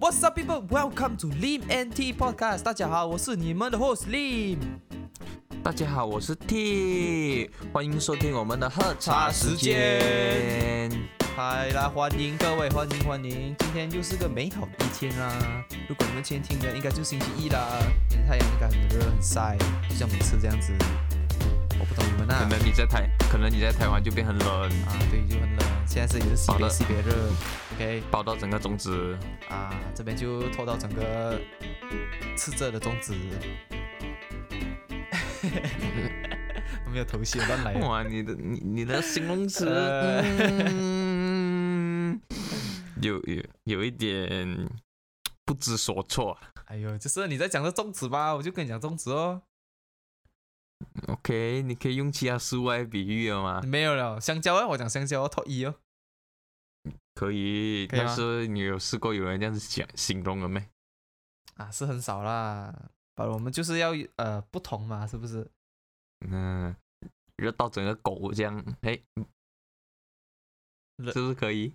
What's up, people? Welcome to Lim NT Podcast. 大家好，我是你们的 host Lim。大家好，我是 T，欢迎收听我们的喝茶时时间。嗨啦，欢迎各位，欢迎欢迎！今天又是个美好的一天啦。如果你们今天听的，应该就是星期一啦。今天太阳应该很热很晒，就像每次这样子。我不懂你们啊可。能你在台，可能你在台湾就变很冷，啊，对，就很冷。现在是也是西北好的西北热，OK 包到整个粽子。啊，这边就拖到整个赤着的粽子。我没有头绪，乱来。哇，你的你你的形容词，有有有一点不知所措。哎呦，就是你在讲的粽子吧，我就跟你讲粽子哦。OK，你可以用其他食物来比喻了吗？没有了，香蕉啊，我讲香蕉哦，top 一哦。可以，可以但是你有试过有人这样子讲形容了没？啊，是很少啦。啊，我们就是要呃不同嘛，是不是？嗯，热到整个狗这样，哎，是不是可以？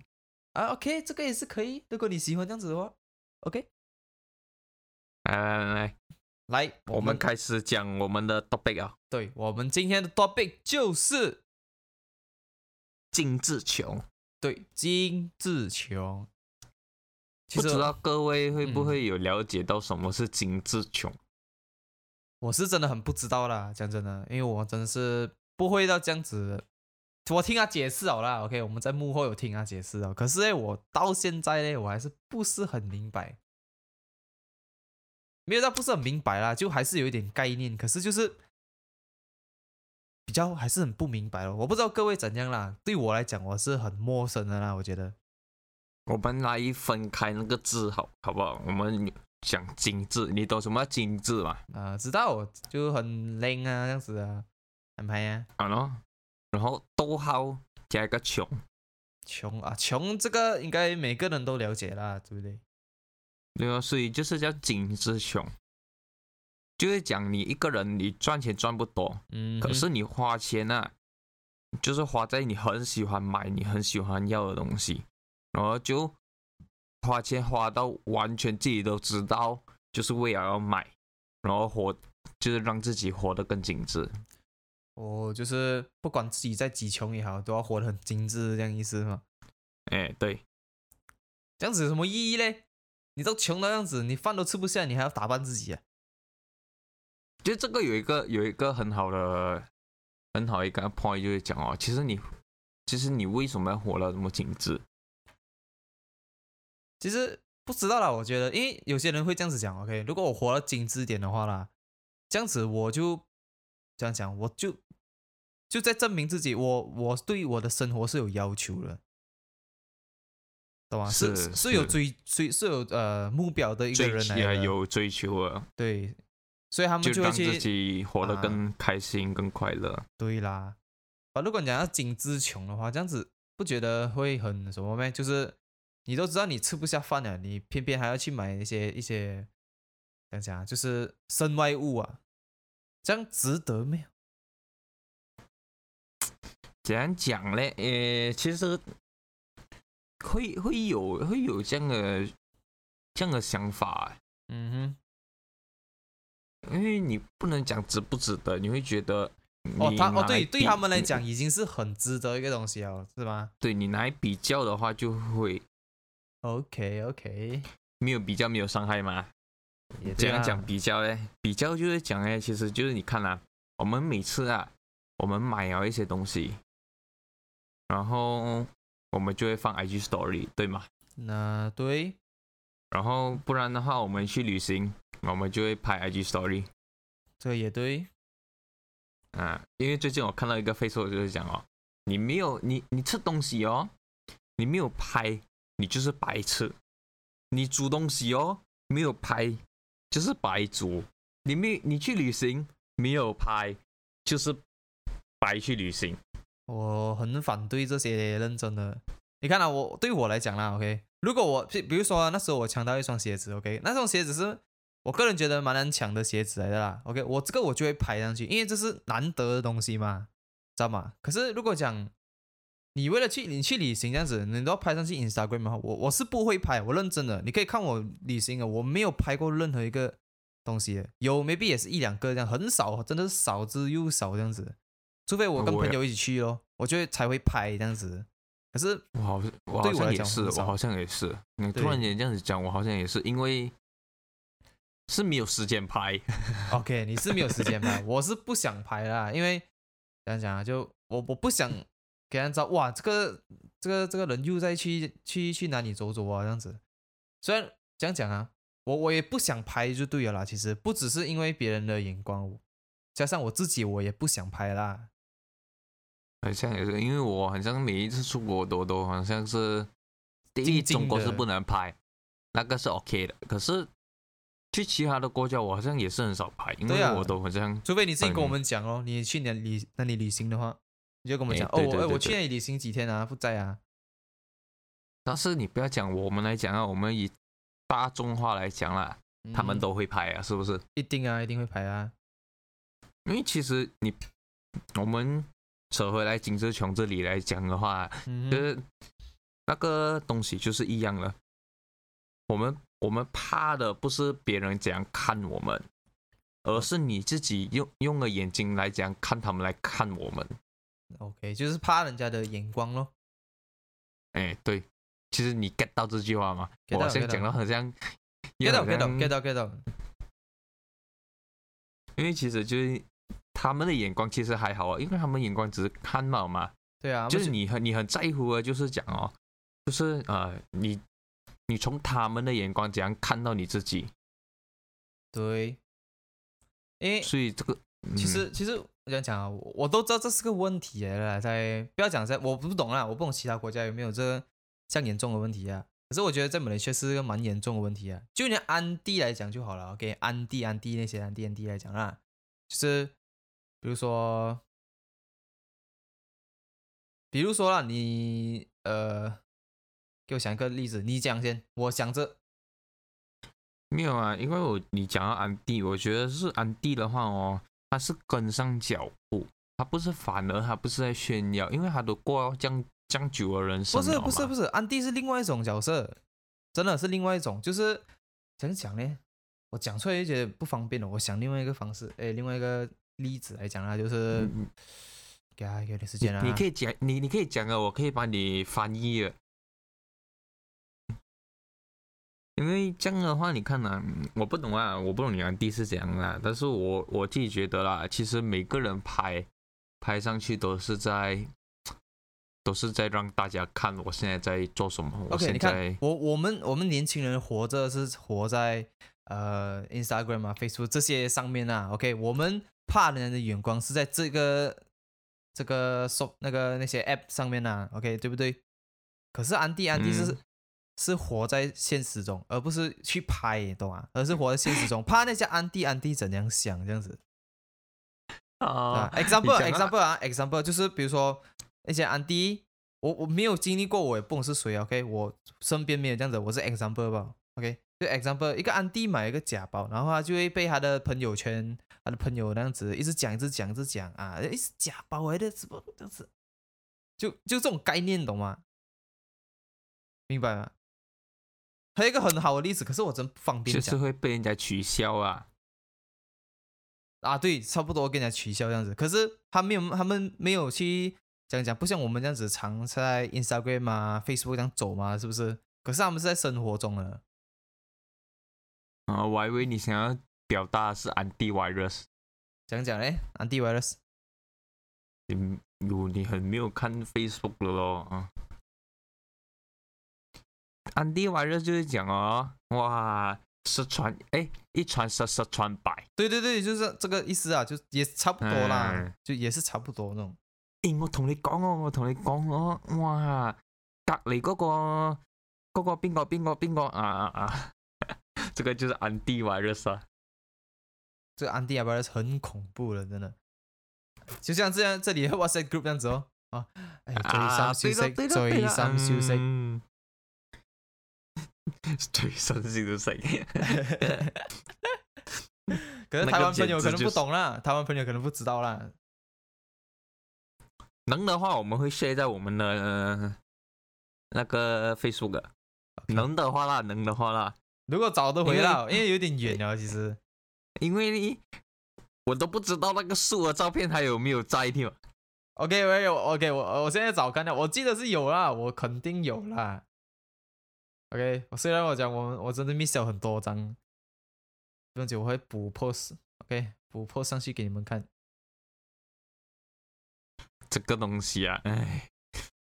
啊，OK，这个也是可以。如果你喜欢这样子的话，OK，来来来来，来，我们开始讲我们的 topic 啊，对我们今天的 topic 就是精致穷。对金志琼。其实不知道各位会不嗯会有了解到什么是精致穷？我是真的很不知道啦，讲真的，因为我真的是不会到这样子。我听他解释好啦 o k 我们在幕后有听他解释哦。可是呢，我到现在呢，我还是不是很明白，没有到不是很明白啦，就还是有一点概念，可是就是比较还是很不明白哦。我不知道各位怎样啦，对我来讲我是很陌生的啦，我觉得。我们来分开那个字好好不好？我们讲精致，你懂什么叫精致吗？啊、知道就很靓啊，这样子啊，安排啊。啊喏，然后逗号加一个穷，穷啊，穷这个应该每个人都了解啦，对不对？对啊，所以就是叫精致穷，就是讲你一个人你赚钱赚不多，嗯，可是你花钱啊，就是花在你很喜欢买、你很喜欢要的东西，然后就花钱花到完全自己都知道，就是为了要买，然后活就是让自己活得更精致。哦就是不管自己再几穷也好，都要活得很精致，这样意思吗？哎，对，这样子有什么意义嘞？你都穷到这样子，你饭都吃不下，你还要打扮自己啊？就这个有一个有一个很好的很好一个 point 就是讲哦，其实你其实你为什么要活得这么精致？其实不知道啦，我觉得，因为有些人会这样子讲，OK，如果我活得精致点的话啦，这样子我就这样讲，我就就在证明自己，我我对我的生活是有要求的，懂吗？是是是有追追是有呃目标的一个人来的，求啊有追求啊，对，所以他们就会去自己活得啊更开心、更快乐。对啦。啊，如果你讲要精致穷的话，这样子不觉得会很什么咩？就是你都知道你吃不下饭了，你偏偏还要去买一些一些，讲啊，就是身外物啊，这样值得没有？怎样讲嘞？呃，其实会会有会有这样的这样的想法，嗯因为你不能讲值不值得，你会觉得哼，哦，他哦，对，对他们来讲已经是很值得一个东西了，是吗对你拿来比较的话，就会？OK OK，没有比较没有伤害吗。也对啦怎样讲比较呢？比较就是讲呢，其实就是你看啦、我们每次啊，我们买了一些东西，然后我们就会放 IG Story，对吗？那对，然后不然的话，我们去旅行，我们就会拍 IG Story 这个也对，啊。因为最近我看到一个 Facebook 就是讲哦，你没有你你吃东西哦，你没有拍，你就是白吃；你煮东西哦，没有拍，就是白煮；你没你去旅行没有拍，就是白去旅行。我很反对这些认真的。你看啊，我对我来讲啦，OK，如果我比比如说那时候我抢到一双鞋子，OK，那双鞋子是我个人觉得蛮难抢的鞋子来的啦，OK，我这个我就会拍上去，因为这是难得的东西嘛，知道吗？可是如果讲你为了去你去旅行这样子，你都要拍上去 Instagram 吗？我我是不会拍，我认真的，你可以看我旅行啊，我没有拍过任何一个东西，有 maybe 也是一两个这样，很少，真的是少之又少这样子。除非我跟朋友一起去咯，我就会才会拍这样子。可是我好像我好像也是，我好像也是。你突然间这样子讲，我好像也是，因为是没有时间拍。OK，你是没有时间拍，我是不想拍啦，因为怎样讲啊，就我我不想给人知道，哇，这个这个这个人又在去去去哪里走走啊，这样子。虽然这样讲啊，我我也不想拍就对了啦。其实不只是因为别人的眼光，加上我自己，我也不想拍啦。好像也是，因为我好像每一次出国都都好像是第一中国是不能拍，那个是 OK 的。可是去其他的国家，我好像也是很少拍，因为我都好像除非你自己跟我嗯们讲哦，你去年旅那里旅行的话，你就跟我们诶讲、哦，我我去那里旅行几天啊，不在啊。但是你不要讲我们来讲啊，我们以大众化来讲啦，他们嗯都会拍啊，是不是？一定啊，一定会拍啊。因为其实你我们扯回来金志琼这里来讲的话，嗯，就是那个东西就是一样了。我们我们怕的不是别人怎样看我们，而是你自己用用了眼睛来讲看他们来看我们。OK，就是怕人家的眼光咯。哎，对，其实你 get 到这句话吗？get 我好像 get 到讲到好像 get 到 get 到 get 到 get 到。因为其实就是他们的眼光其实还好啊，因为他们眼光只是看嘛嘛，对啊，就是你很你很在乎的，就是讲哦，就是呃，你你从他们的眼光怎样看到你自己，对，因为所以这个其嗯实其实我这样讲啊，我我都知道这是个问题来了，在不要讲在，我不懂啦，我不懂其他国家有没有这个这样严重的问题啊。可是我觉得在马来西亚是个蛮严重的问题啊。就连安迪来讲就好了，OK，安迪安迪那些安迪安迪来讲啦，就是比如说，比如说啦，你呃，给我想一个例子，你讲先，我想着没有啊，因为我你讲到安迪，我觉得是安迪的话哦，他是跟上脚步，他不是反而他不是在炫耀，因为他都过这样这样久的人生不是不是不是，安迪是另外一种角色，真的是另外一种，就是怎样讲呢？我讲出来就觉得不方便了。我想另外一个方式，哎，另外一个例子来讲啊，就是嗯给他给点时间啊。你可以讲你你可以讲啊，我可以帮你翻译的。因为这样的话，你看呐、嗯我不懂啊，我不懂你安迪是怎样啊，但是我我自己觉得啦，其实每个人拍拍上去都是在都是在让大家看我现在在做什么，我 OK，现你看在我我们我们年轻人活着是活在呃 Instagram 啊、Facebook 这些上面啊。OK，我们怕人的眼光是在这个这个 so 那个那些 App 上面啊。OK，对不对？可是安迪安迪是、嗯是活在现实中，而不是去拍，懂吗？而是活在现实中，怕那些安迪安迪怎样想这样子。啊 啊，example example 啊，example 就是比如说那些安迪，我我没有经历过，我也不懂是谁，OK，我身边没有这样子，我是 example 吧，OK，就 example 一个安迪买一个假包，然后他就会被他的朋友圈，他的朋友那样子一直讲，一直讲，一直讲啊，诶，是假包来的，怎么这样子？就就这种概念，懂吗？明白吗？还有一个很好的例子，可是我真不方便讲就是会被人家取消啊。啊，对，差不多跟人家取消这样子。可是他没有，他们没有去讲讲，不像我们这样子常在 Instagram 啊、Facebook 这样走嘛，是不是？可是他们是在生活中的，啊，我还以为你想要表达是 anti-virus，讲讲嘞，antivirus。你有你很没有看 Facebook 了咯啊。anti-virus 就是讲哦，哇，十传哎，一传十，十传百。对对对，就是这个意思啊，就也差不多啦，嗯就也是差不多那种。誒，我同你讲哦，我同你讲哦，哇，隔離嗰、個嗰、個邊個邊個邊個啊啊啊，這個就是 anti-virus 啊。这个 antivirus 很恐怖了，真的。就像这样，这里的 WhatsApp group 这样子哦，啊，哎，最啊，心消息，對啦最對啦心消息。嗯最新消息。可是台湾朋友可能不懂啦，台湾朋友可能不知道啦。能的话我们会 share 在我们的、呃那个 Facebook，的能的话啦，能的话啦，如果找得回因为到，因为有点远了，其实。因为你我都不知道那个树的照片还有没有在听。OK，我有 OK，我我现在找看到，我记得是有啦，我肯定有啦。OK，我虽然我讲我我真的 miss 了很多张，不用紧，我会补 post。OK，补 post 上去给你们看。这个东西啊，哎，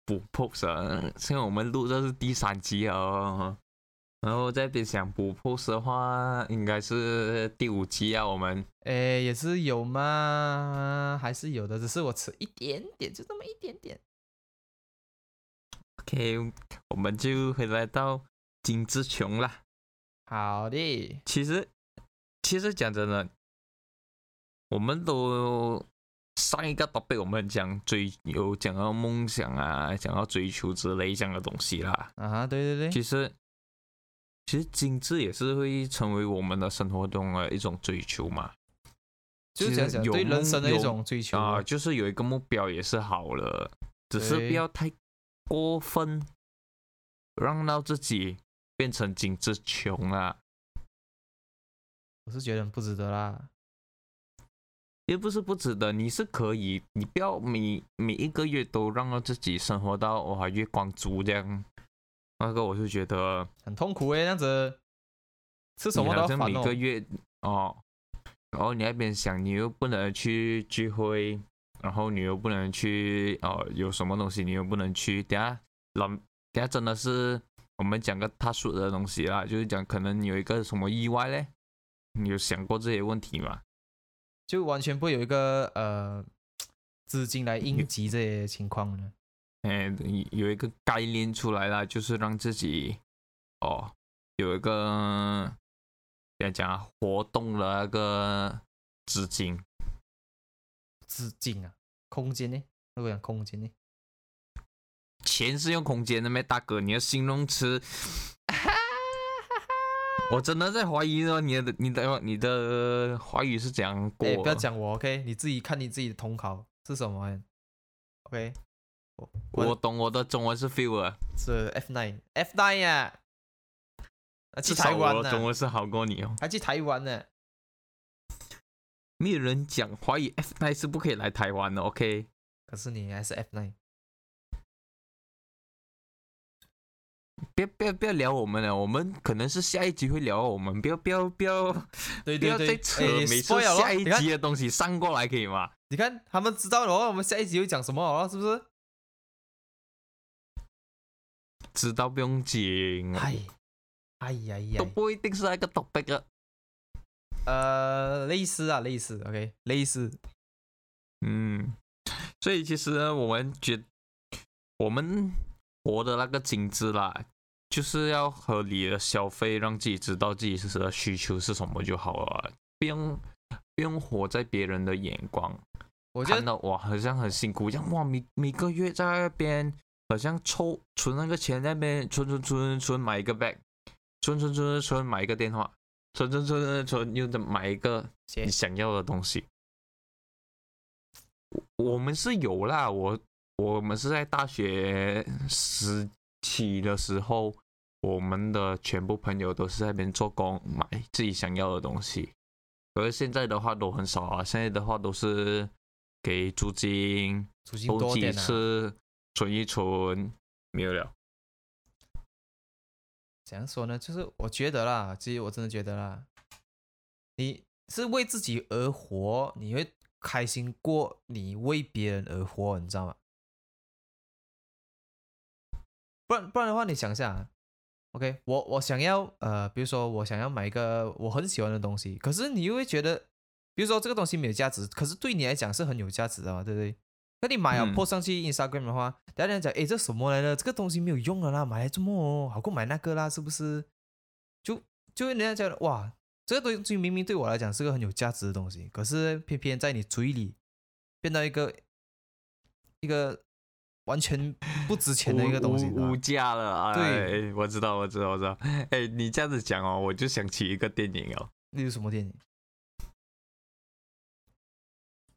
补 post 啊，现在我们录这是第三集哦，然后在边想补 pose 的话，应该是第五集啊，我们诶，也是有吗？还是有的，只是我迟一点点，就这么一点点。OK，我们就回来到金志琼啦。好的，其实，其实讲真的，我们都上一个 topic 我们讲追有讲到梦想啊，讲到追求之类这样的东西啦。啊哈，对对对，其实，其实精致也是会成为我们的生活中的一种追求嘛。就是讲讲有对人生的一种追求啊、啊。就是有一个目标也是好了，只是不要太过分，让到自己变成精致穷啊。我是觉得不值得啦。也不是不值得，你是可以，你不要每每一个月都让到自己生活到哇月光族这样，那个我就觉得很痛苦诶，这样子吃什么都要烦哦。每个月哦，然后你那边想你又不能去聚会，然后你又不能去哦有什么东西你又不能去，等下老等下真的是我们讲个特殊的东西啦，就是讲可能有一个什么意外嘞，你有想过这些问题吗？就完全不会有一个呃资金来应急这些情况呢。哎，有一个概念出来了，就是让自己哦有一个怎样讲啊，活动的那个资金。资金啊，空间呢？如果讲空间呢？钱是用空间的咩，大哥？你的形容词，我真的在怀疑哦，你的你的你的华语是怎样过哎，的？不要讲我，OK？你自己看你自己的统考是什么？OK？我我懂我的中文是 feel 啊，是 F nine F nine 呀，啊去台湾呢中，文是好过你哦。还去台湾呢。没有人讲华语 F 那是不可以来台湾的，OK？可是你还是 F nine，不要不要不要聊我们了，我们可能是下一集会聊我们，不要不要不要对不要再扯哎你每次 spoil 了咯下一集的东西上过来可以吗？你看他们知道了哦，我们下一集会讲什么了，是不是？知道不用紧，哎，哎呀呀。都，不一定是那个 topic 的。呃，类似啊，类似，OK，类似，嗯，所以其实呢我们觉我们活的那个精致啦，就是要合理的消费，让自己知道自己是的需求是什么就好了，不用不用活在别人的眼光，我觉得看到哇好像很辛苦，这样哇每每个月在那边好像抽存那个钱在那边存存存存买一个 bag，存存存存存买一个电话，存存存存存又再买一个谢你想要的东西。我我们是有啦，我我们是在大学时期的时候，我们的全部朋友都是在那边做工买自己想要的东西。而现在的话都很少啊，现在的话都是给租金，租金多点存一存，没有了。怎样说呢？就是我觉得啦，其实我真的觉得啦，你是为自己而活，你会开心过你为别人而活，你知道吗？不然不然的话，你想一下，OK，我我想要呃，比如说我想要买一个我很喜欢的东西，可是你又会觉得，比如说这个东西没有价值，可是对你来讲是很有价值的嘛，对不对？那你买了嗯 po 上去 Instagram 的话，大家讲，诶，这什么来的？这个东西没有用了啦，买来做么哦？好过买那个啦，是不是？就就会人家觉得，哇，这个东西明明对我来讲是个很有价值的东西，可是偏偏在你嘴里变到一个一个完全不值钱的一个东西，无无价了啊。对哎，我知道，我知道，我知道。哎，你这样子讲哦，我就想起一个电影哦，那是什么电影？《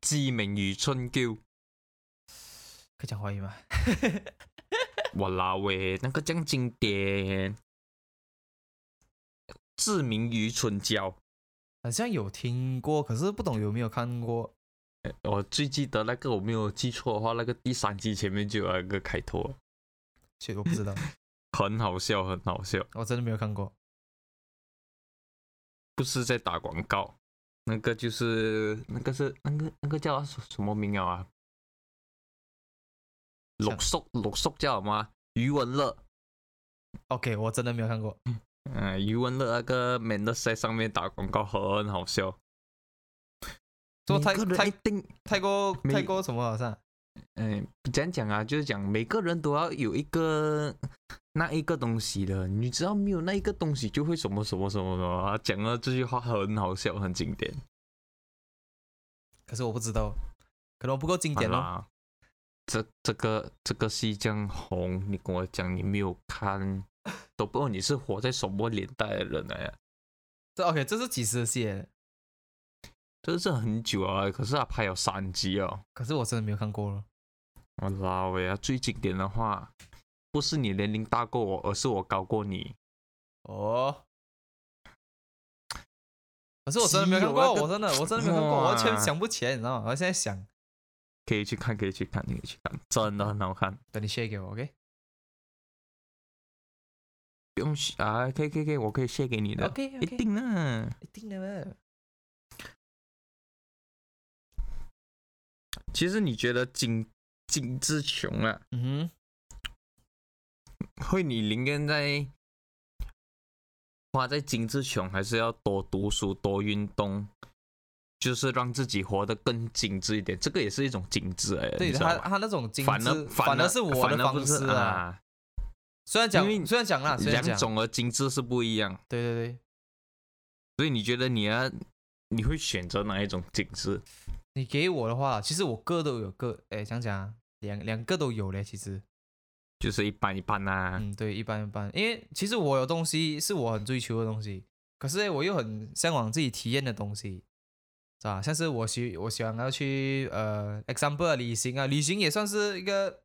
志明与春嬌》。可以讲华语吗？我啦喂，那个这样经典，志明与春娇。好像有听过，可是不懂有没有看过。我最记得那个，我没有记错的话，那个第三集前面就有那个开头，其实我不知道，很好笑，很好笑。我真的没有看过。不是在打广告，那个就是那个是那个那个叫什什么名啊？陆叔，陆叔叫什么？余文乐。OK，我真的没有看过。嗯，余文乐那个 man 的在上面打广告很好笑。做泰每个人泰定，泰国每泰国什么好像？嗯，怎样讲啊？就是讲每个人都要有一个那一个东西的，你只要没有那一个东西，就会什么什么什么什么啊。讲了这句话很好笑，很经典。可是我不知道，可能我不够经典咯。啦，这这个这个戏这样红，你跟我讲你没有看，都不知道你是活在什么年代的人来呀？这 OK，这是几时的戏？这是很久啊，可是他拍有三集哦。可是我真的没有看过了。我老喂啊，最经典的话，不是你年龄大过我，而是我高过你。哦。可是我真的没有看过，我真的我真的没有看过，我完全想不起来，你知道吗？我现在想，可以去看，可以去看，可以去看，真的很好看。等你 share 给我，OK？不用啊，可以可以可以，我可以 share 给你的 OK，OK 一定的。一定的呗。其实你觉得金金志琼啊，嗯哼会你宁愿在花在精致穷，还是要多读书、多运动，就是让自己活得更精致一点？这个也是一种精致哎，哼，对他他那种精致，反而反而是我的方式啊。啊，虽然讲虽然讲啦，虽然讲，两种的精致是不一样，对对对，所以你觉得你要你会选择哪一种精致？你给我的话，其实我各都有各，哎，讲讲啊，两两个都有嘞，其实。就是一般一般呐、嗯，对，一般一般，因为其实我有东西是我很追求的东西，可是我又很向往自己体验的东西，是吧？像是我喜我喜欢要去呃，example 啊旅行啊，旅行也算是一个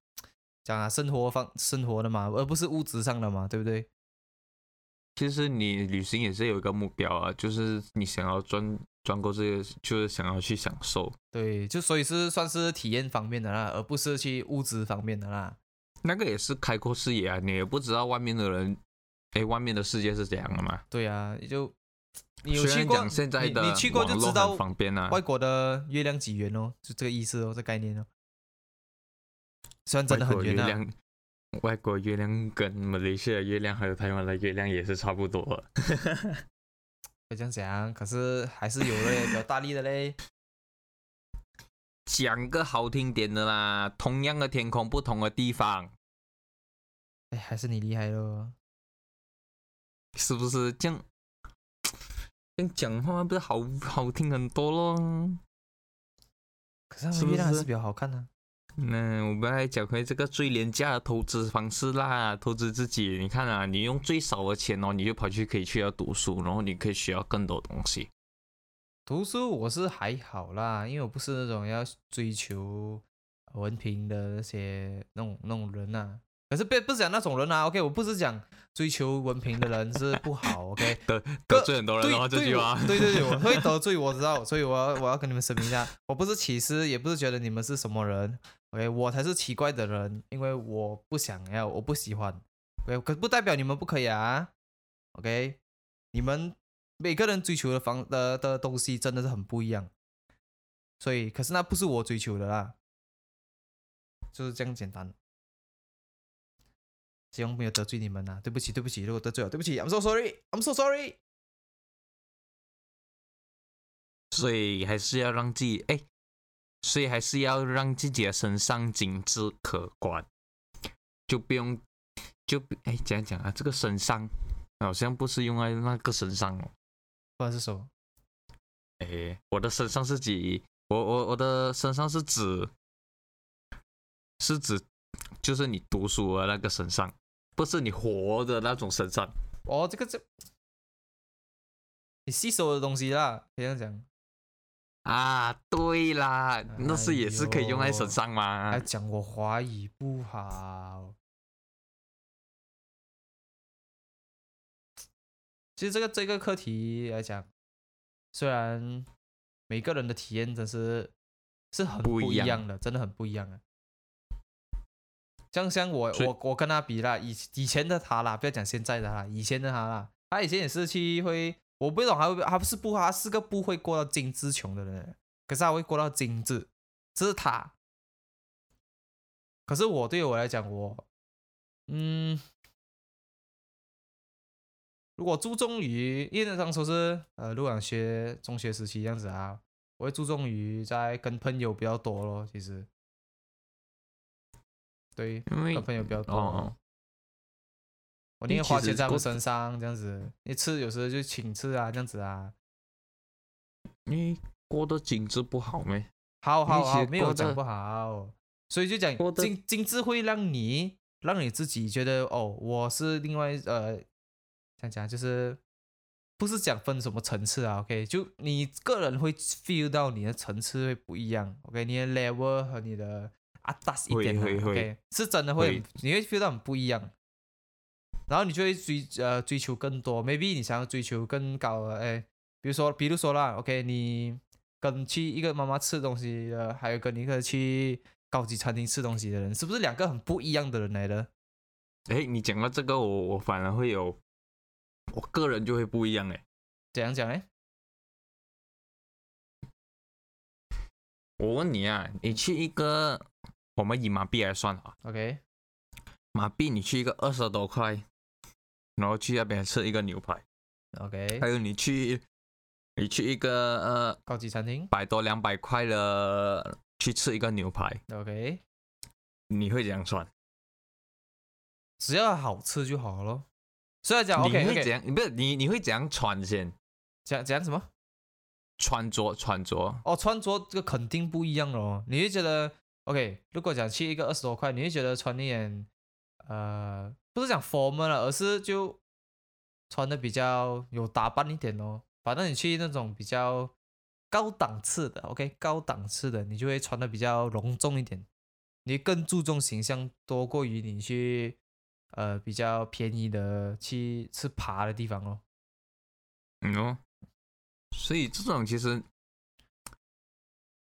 讲啊生活方生活的嘛，而不是物质上的嘛，对不对？其实你旅行也是有一个目标啊，就是你想要赚赚够这个，就是想要去享受。对，就所以是算是体验方面的啦，而不是去物质方面的啦。那个也是开阔视野啊，你也不知道外面的人，哎，外面的世界是怎样的嘛。对啊，也就你有去过，现在的你你去过就知道方便啊，外国的月亮几圆哦，就这个意思哦，这概念哦。虽然真的很圆啊，外国月亮跟马来西亚的月亮还有台湾的月亮也是差不多的。会这样讲，可是还是有嘞，比较大力的嘞。讲个好听点的啦，同样的天空，不同的地方，哎，还是你厉害咯。是不是这样？这样讲话不是好好听很多咯？可是他是不是们月亮还是比较好看的、那我们来讲回这个最廉价的投资方式啦，投资自己。你看啊，你用最少的钱哦，你就跑去可以去要读书，然后你可以学到更多东西。读书我是还好啦，因为我不是那种要追求文凭的那些那种那种人呐、可是不不是讲那种人啊，OK，我不是讲追求文凭的人是不好，OK，得得罪很多人对的话，这句话。对对 对，我会得罪，我知道，所以我要我要跟你们声明一下，我不是歧视，也不是觉得你们是什么人，OK，我才是奇怪的人，因为我不想要，我不喜欢，OK，可不代表你们不可以啊，OK，你们每个人追求的方的的东西真的是很不一样，所以可是那不是我追求的啦，就是这样简单。希望没有得罪你们呐、对不起，对不起，如果得罪了，对不起，I'm so sorry，I'm so sorry。所以还是要让自己哎，所以还是要让自己的身上精致可观，就不用就哎怎样讲啊？这个身上好像不是用在那个身上哦。不然是什么？哎，我的身上是指我我我的身上是指是指就是你读书的那个身上，不是你活的那种身上。哦，这个这，你吸收的东西啦，可以这样讲。啊，对啦，那是也是可以用在身上嘛还。讲我华语不好。其实这个这个课题来讲，虽然每个人的体验真是是很不不一样一样的，真的很不一样啊。像像我我我跟他比啦，以以前的他啦，不要讲现在的他啦，以前的他啦，他以前也是去会，我不懂他会他不是不他是个不会过到精致穷的人，可是他会过到精致，这是他。可是我对我来讲，我嗯，如果注重于，因为当初是呃，如果学中学时期这样子啊，我会注重于在跟朋友比较多咯，其实，对，因为朋友比较多。哦哦。我宁愿花钱在我身上，这样子，一次有时候就请吃啊，这样子啊，因为过得精致不好咩？好好好，没有讲不好，所以就讲精精致会让你让你自己觉得哦，我是另外呃，这样讲就是不是讲分什么层次啊，OK，就你个人会 feel 到你的层次会不一样，OK，你的 level 和你的啊大一点啊会会，OK，是真的会会，你会 feel 到很不一样。然后你就会追呃追求更多，maybe 你想要追求更高的，哎，比如说比如说啦，OK，你跟去一个妈妈吃东西的，还有跟一个去高级餐厅吃东西的人，是不是两个很不一样的人来的？哎，你讲到这个，我我反而会有，我个人就会不一样哎。怎样讲呢？我问你啊，你去一个，我们以马币来算啊，OK，马币你去一个二十多块，然后去那边吃一个牛排，OK，还有你去，你去一个呃高级餐厅百多两百块的去吃一个牛排，，OK，你会怎样算？只要好吃就好了。所以讲你会怎样？不是你你会怎样穿先？讲讲什么？穿着穿着，哦，穿着这个肯定不一样哦。你会觉得 OK，如果讲去一个二十多块，你会觉得穿一点呃，不是讲 formal 了，而是就穿的比较有打扮一点哦。反正你去那种比较高档次的，OK，高档次的，你就会穿的比较隆重一点，你更注重形象多过于你去呃比较便宜的去吃爬的地方哦。嗯，所以这种其实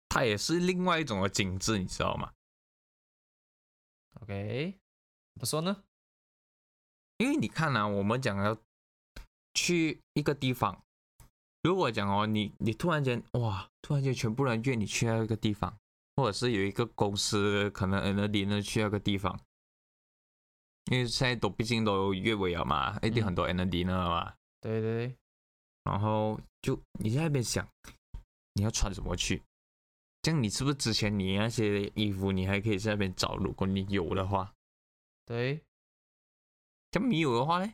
它也是另外一种的精致，你知道吗？OK，怎么说呢？因为你看啊，我们讲要去一个地方，如果讲哦，你你突然间哇，突然间全部人约你去那个地方，或者是有一个公司可能 N 零呢去那个地方，因为现在都毕竟都月尾了嘛，一定嗯很多 N 零了嘛，对对对，然后就你在那边想你要穿什么去，这样你是不是之前你那些衣服你还可以在那边找，如果你有的话，对，这样没有的话呢，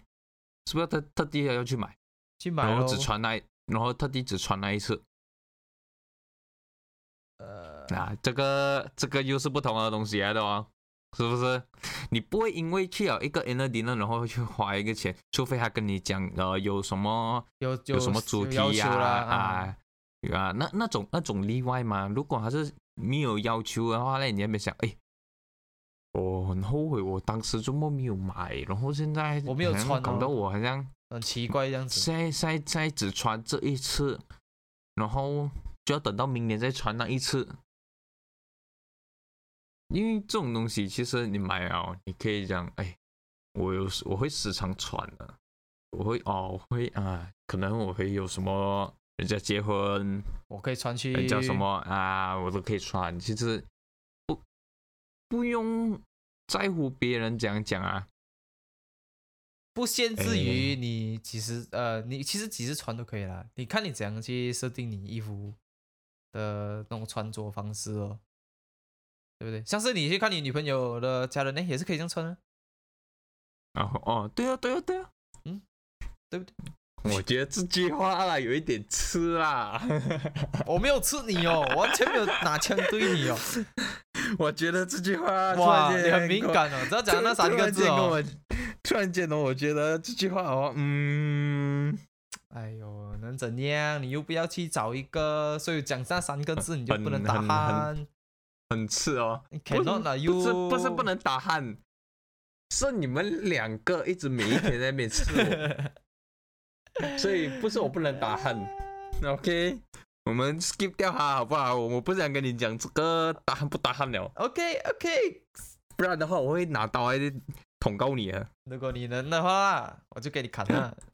是不是要特特地要去买？去买然后只穿那，然后特地只穿那一次。呃，啊，这个这个又是不同的东西来的哦，是不是？你不会因为去了一个 N 二 D 呢，然后去花一个钱，除非他跟你讲呃有什么有有什么主题呀啊那那种那种例外嘛。如果还是没有要求的话呢，你那边想，哎，我很后悔我当时怎么没有买，然后现在我没有穿哦搞得我好像。很奇怪这样子。现在现在现在只穿这一次，然后就要等到明年再穿那一次。因为这种东西，其实你买啊，你可以讲，哎，我有我会时常穿的，我会哦，我会啊，可能我会有什么人家结婚，我可以穿去人家什么啊，我都可以穿。其实不不用在乎别人怎样讲啊，不限制于你几时呃，你其实几时穿都可以啦。你看你怎样去设定你衣服的那种穿着方式哦，对不对？像是你去看你女朋友的家人呢，也是可以这样穿的。然后哦，对啊，对啊，对啊，嗯，对不对？我觉得这句话啦有一点吃啦，我没有刺你哦，完全没有拿枪对你哦。我觉得这句话哇，很敏感哦，只要讲那三个字哦。突然间跟我觉得这句话哦，嗯，哎呦，能怎样？你又不要去找一个，所以讲那三个字你就不能打鼾。很刺哦。你不是 cannot 啦，不是又不是不能打鼾，是你们两个一直每一天在那边刺我，所以不是我不能打鼾。OK，我们 skip 掉它好不好？我不想跟你讲这个打鼾不打鼾了，OK OK，不然的话我会拿刀来捅告你啊。如果你能的话，我就给你砍了。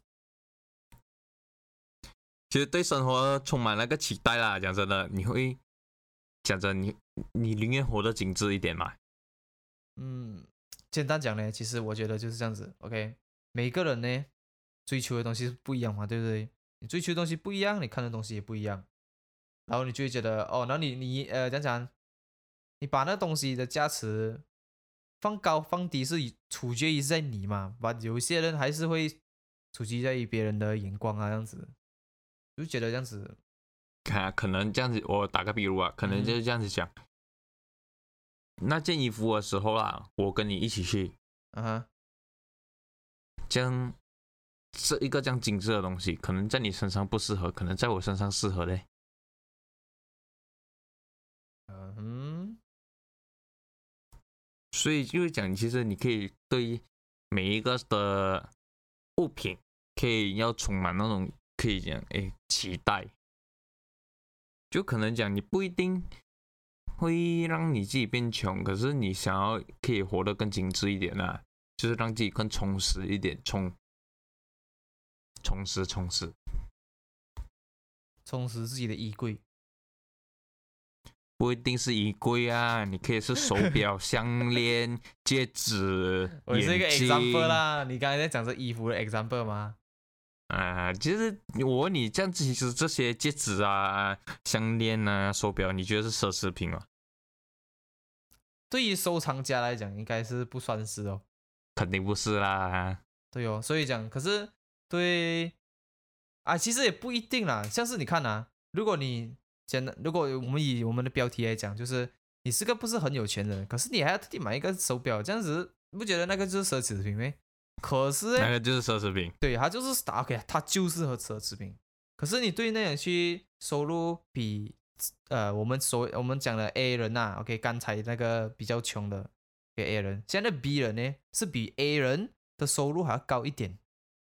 其实对生活充满那个期待啦。讲真的，你会讲真，你你宁愿活得精致一点嘛？嗯，简单讲呢，其实我觉得就是这样子。OK，每个人呢追求的东西是不一样嘛，对不对？你追求的东西不一样，你看的东西也不一样，然后你就会觉得哦，然后你你呃讲讲，你把那东西的价值放高放低是以取决于在你嘛，把有些人还是会取决于在于别人的眼光啊，这样子，就觉得这样子，看、啊，可能这样子，我打个比如啊，可能就是这样子讲。那件衣服的时候啦，我跟你一起去，啊哈，这样这一个这样精致的东西，可能在你身上不适合，可能在我身上适合嘞。嗯哼，所以就是讲，其实你可以对每一个的物品，可以要充满那种可以讲哎期待，就可能讲你不一定会让你自己变穷，可是你想要可以活得更精致一点啊，就是让自己更充实一点，充充实充实。充实自己的衣柜。不一定是衣柜啊，你可以是手表、项链、戒指、我是一个 example 啦，你刚才在讲这衣服的 example 吗？啊，其实我问你，这样子其实这些戒指啊、项链啊、手表，你觉得是奢侈品吗？对于收藏家来讲，应该是不算是哦。肯定不是啦。对哦，所以讲，可是对啊，其实也不一定啦。像是你看啊，如果你简单，如果我们以我们的标题来讲，就是你是个不是很有钱人，可是你还要特地买一个手表，这样子你不觉得那个就是奢侈品吗？可是，那个就是奢侈品。对，它就是打 OK，它就是和奢侈品。可是你对那些去收入比呃我们所我们讲的 A 人呐、o k 刚才那个比较穷的给 A 人，现在的 B 人呢是比 A 人的收入还要高一点，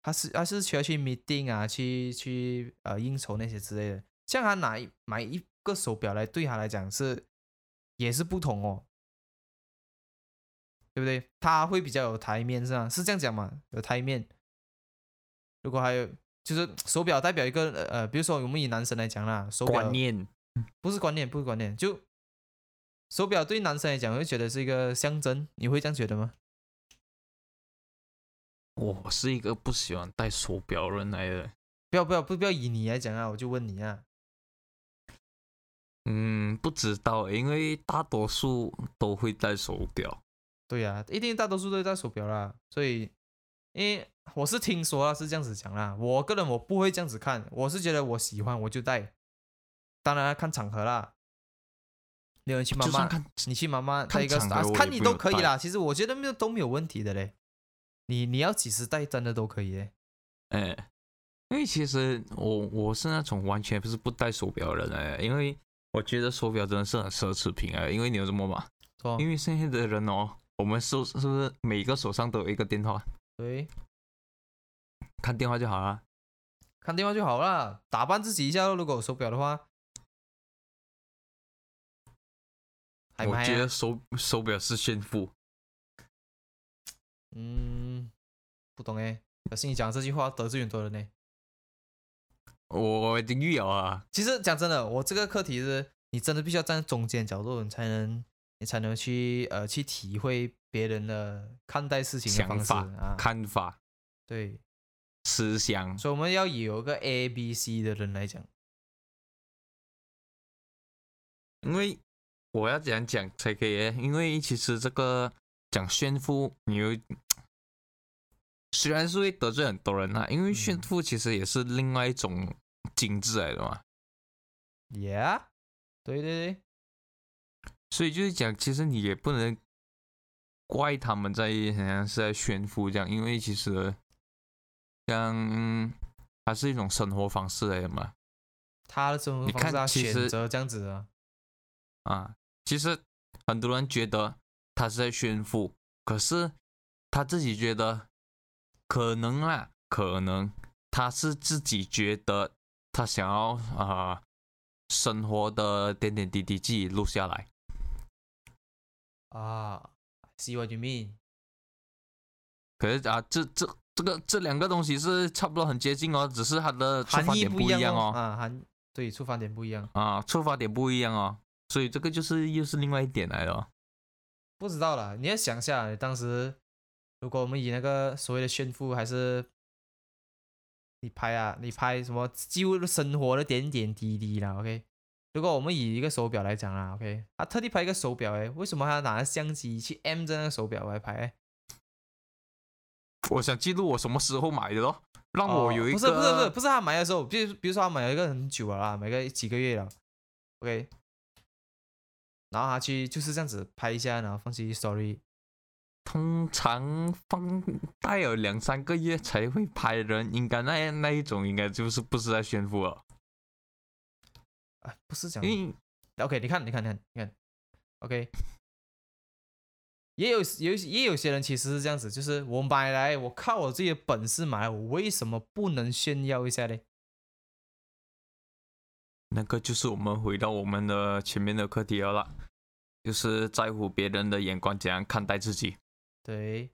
他是他是需要去 meeting 啊，去去呃应酬那些之类的，像他拿买一个手表来对他来讲是也是不同哦，对不对？他会比较有台面是吧？是这样讲嘛？有台面。如果还有就是手表代表一个呃，比如说我们以男生来讲啦，手表观念，不是观念，不是观念，就手表对男生来讲会觉得是一个象征，你会这样觉得吗？我是一个不喜欢戴手表人来的。不要不要不不要以你来讲啊，我就问你啊，嗯，不知道，因为大多数都会戴手表。对呀、一定大多数都会戴手表啦，所以因为我是听说啊是这样子讲啦，我个人我不会这样子看，我是觉得我喜欢我就戴，当然要看场合啦。你有人去妈妈，你去妈妈看一个看你都可以啦。其实我觉得没有都没有问题的嘞。你你要几时戴真的都可以嘞。哎，因为其实我我是那种完全不是不戴手表的人哎，因为我觉得手表真的是很奢侈品哎，因为你有什么嘛？哦，因为现在的人哦，我们手是不是每个手上都有一个电话，对，看电话就好了。看电话就好了，打扮自己一下咯。如果有手表的话，我觉得手手表是炫富，嗯，不懂哎。可是你讲这句话得罪很多人呢。我已经遇了啊。其实讲真的，我这个课题是你真的必须要站在中间角度，你才能你才能去呃去体会别人的看待事情的方式想法啊。看法、对，思想，所以我们要以有个 A、B、C 的人来讲。因为我要怎样讲才可以？因为其实这个讲炫富，你又 虽然是会得罪很多人啊，因为炫嗯富其实也是另外一种精致来的嘛。Yeah，对对对，所以就是讲，其实你也不能怪他们在好像是在炫富这样，因为其实像它是一种生活方式来的嘛。他的生活方式他选择这样子啊，啊，其实很多人觉得他是在炫富，可是他自己觉得可能啦，可能他是自己觉得他想要啊、呃生活的点点滴滴自己录下来。啊，see what you mean？可是啊，这这这个这两个东西是差不多很接近哦，只是它的出发点不一样样哦。啊，含对出发点不一样，啊，出发点不一样哦，所以这个就是又是另外一点来的哦。不知道啦，你要想一下，当时如果我们以那个所谓的炫富，还是你拍啊，你拍什么记录生活的点点滴滴啦，OK。如果我们以一个手表来讲啦，OK，他特地拍一个手表，哎，为什么他要拿相机去 M 着那个手表来拍诶？我想记录我什么时候买的咯，让我有一个、哦不是不是不是不是他买的时候，比如比如说他买了一个很久了啦，买个几个月了，OK，然后他去就是这样子拍一下，然后放进 story，通常放大有两三个月才会拍的人，应该那那一种应该就是不是在炫富了，啊，不是讲因为 OK，你看，你看，你看，你看，OK，也有有也有些人其实是这样子，就是我买来，我靠我自己的本事买来，我为什么不能炫耀一下嘞？那个就是我们回到我们的前面的课题了啦，就是在乎别人的眼光怎样看待自己。对，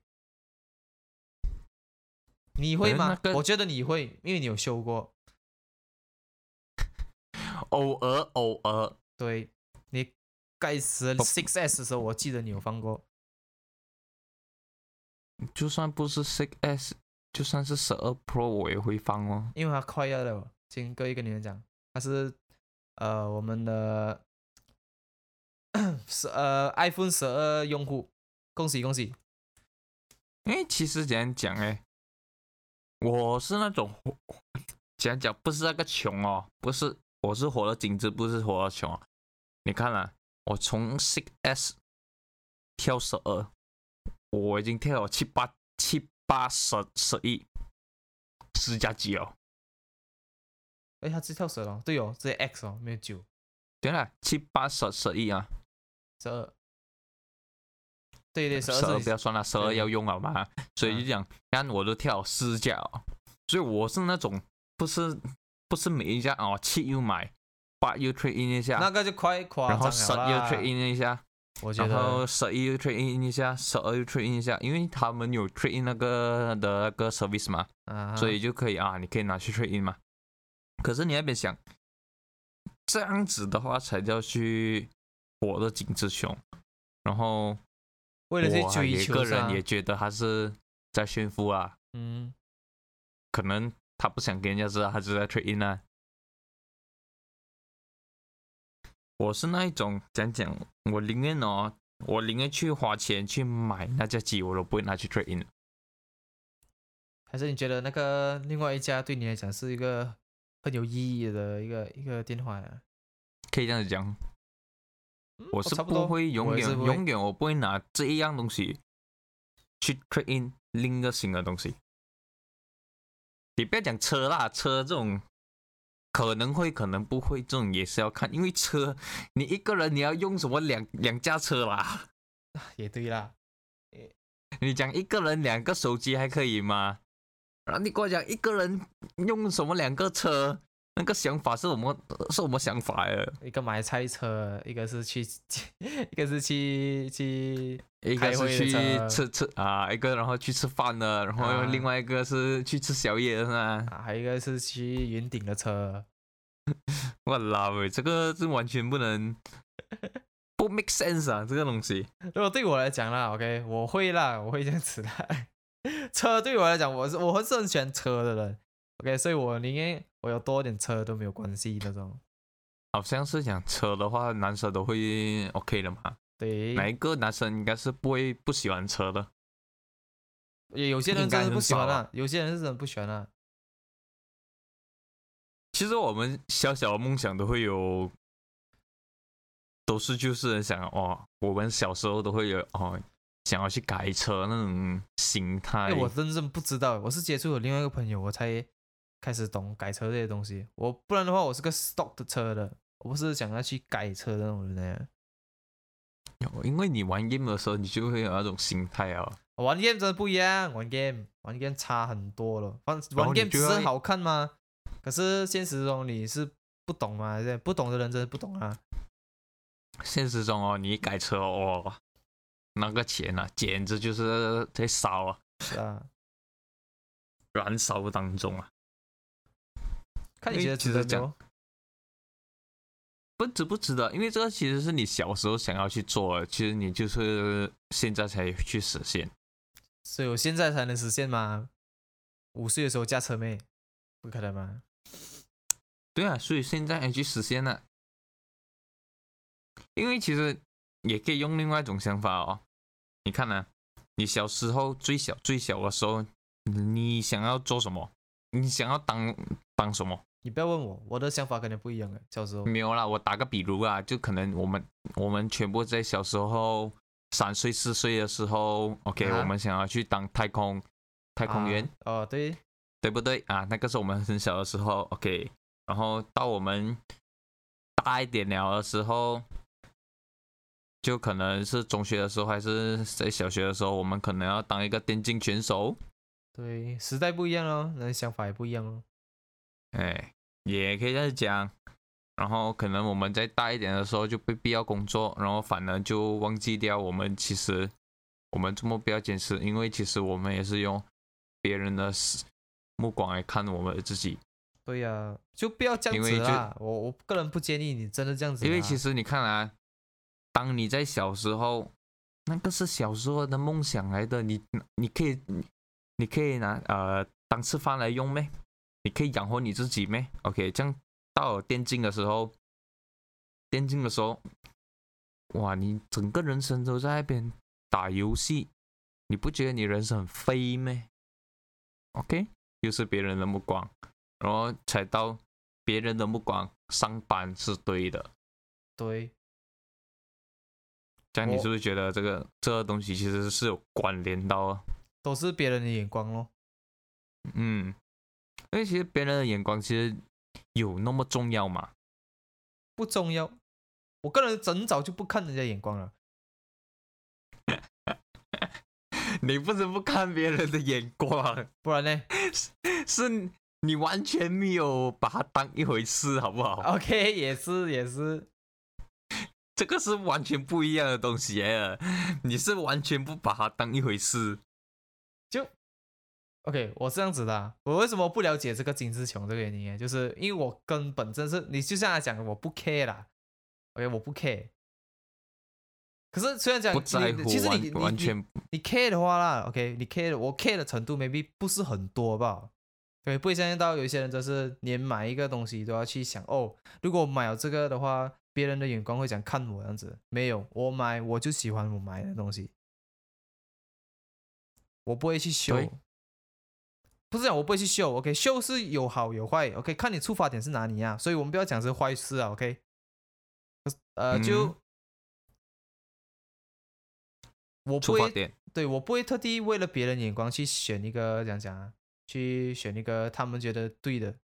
你会吗？那个我觉得你会，因为你有修过。偶尔偶尔，对，你该死的 Six S 的时候，我记得你有放过。就算不是 Six S，就算是十二 Pro，我也会放哦。因为它快要了，先各位跟你们讲，它是呃我们的十呃 iPhone 十二用户，恭喜恭喜！哎其实怎样讲哎，我是那种怎样讲，不是那个穷哦，不是，我是活的精致，不是活的穷、哦。你看啊，我从 Six S 跳十二，我已经跳了七八七八十十亿，十加几哦。哎，它是跳十了，对哦，直接 X 哦，没有九对了，七八十十一啊，十二。对对，十十二二不要算了，十二要用好嘛，所以啊就讲，看我都跳四架哦，所以我是那种不是不是每一架哦，七又买，八又 trade in 一下，那个就快夸然后十又啦。trade in 一下，我觉然后十一又 trade in 一下，十二又 trade in 一下，因为他们有 trade in 那个的那个 service 嘛，啊，所以就可以啊，你可以拿去 trade in 嘛。可是你那边想，这样子的话才叫去活得精致熊，然后为了追求个人也觉得他是在炫富啊，嗯，可能他不想给人家知道他是在 trade in 啊。我是那一种讲讲，我宁愿哦，我宁愿去花钱去买那架机，我都不会拿去 trade in。还是你觉得那个另外一家对你来讲是一个很有意义的一个一个电话呀？可以这样子讲，嗯我是不会永远永远我不会拿这一样东西去 trade in 另一个新的东西。你不要讲车啦，车这种可能会可能不会，这种也是要看，因为车你一个人你要用什么两两架车啦？也对啦，你讲一个人两个手机还可以吗？然后你跟我讲一个人用什么两个车，那个想法是什么是什么想法呀？一个买菜车，一个是去，一个是去去一个是去吃吃啊，一个然后去吃饭的，然后啊另外一个是去吃宵夜的是吗？啊，还有一个是去云顶的车。我老喂，这个是完全不能不 make sense 啊，这个东西。如果对我来讲啦，OK，我会啦，我会这样子啦。车对我来讲，我是我是很喜欢车的人，OK，所以我宁愿我有多点车都没有关系那种。好像是讲车的话，男生都会 OK 的嘛。对，哪一个男生应该是不会不喜欢车的？也有些人真的不喜欢啊，有些人是真的不喜欢啊。其实我们小小的梦想都会有，都是就是想哦，我们小时候都会有哦，想要去改车那种心态。哎，我真正不知道，我是接触了另外一个朋友，我才开始懂改车这些东西。我不然的话，我是个 stock 的车的，我不是想要去改车的那种人呢。因为你玩 game 的时候，你就会有那种心态啊。玩 game 真的不一样，玩 game 玩 game 差很多了。玩玩你 game 只是好看吗？可是现实中你是不懂嘛？对不懂的人真的不懂啊。现实中哦，你一改车哦，那个钱啊，简直就是在烧啊，是啊，燃烧当中啊。看你觉得值得没有？不值不值得？因为这个其实是你小时候想要去做的，其实你就是现在才去实现。所以我现在才能实现吗？五岁的时候驾车妹，不可能吗？对啊，所以现在才去实现了。因为其实也可以用另外一种想法哦。你看呢、你小时候最小最小的时候，你想要做什么？你想要当当什么？你不要问我，我的想法可能不一样的。小时候，没有啦，我打个比如啊，就可能我们我们全部在小时候三岁四岁的时候，OK，、啊我们想要去当太空太空员，啊哦，对，对不对啊？那个是我们很小的时候，OK，然后到我们大一点了的时候，就可能是中学的时候，还是在小学的时候，我们可能要当一个电竞选手，对，时代不一样哦，人想法也不一样哦。哎，也可以这样讲。然后可能我们在大一点的时候就被必要工作，然后反而就忘记掉我们其实我们这么不要坚持，因为其实我们也是用别人的视目光来看我们自己。对呀、就不要这样因为就子啦。我我个人不建议你真的这样子，因为其实你看啊，当你在小时候，那个是小时候的梦想来的，你你可以你可以拿呃当吃饭来用咩？你可以养活你自己咩？OK，这样到了电竞的时候，电竞的时候，哇，你整个人生都在那边打游戏，你不觉得你人生很废咩？OK，又是别人的目光，然后才到别人的目光上班是对的。对，这样你是不是觉得这个这个东西其实是有关联到的？都是别人的眼光咯。嗯，因为其实别人的眼光其实有那么重要吗？不重要。我个人很早就不看人家眼光了。你不是不看别人的眼光，不然呢是你完全没有把它当一回事，好不好？？OK，也是也是，这个是完全不一样的东西耶，你是完全不把它当一回事。就 OK，我是这样子的啊、我为什么不了解这个金志琼这个原因？就是因为我根本真是，你就像他讲的，我不 care 啦。OK，我不 care。可是虽然讲不在你乎，其实你你你完完全你 care 的话啦，OK，你 care 我 care 的程度 maybe 不是很多，好不好？对，不会相信到有一些人就是连买一个东西都要去想哦，如果我买了这个的话，别人的眼光会想看我这样子？没有，我买我就喜欢我买的东西，我不会去修。不是讲我不会去秀，OK，秀是有好有坏，OK，看你出发点是哪里啊，所以我们不要讲是坏事啊，OK，呃，就、嗯我不会对我不会特地为了别人眼光去选一个怎样讲啊，去选一个他们觉得对的，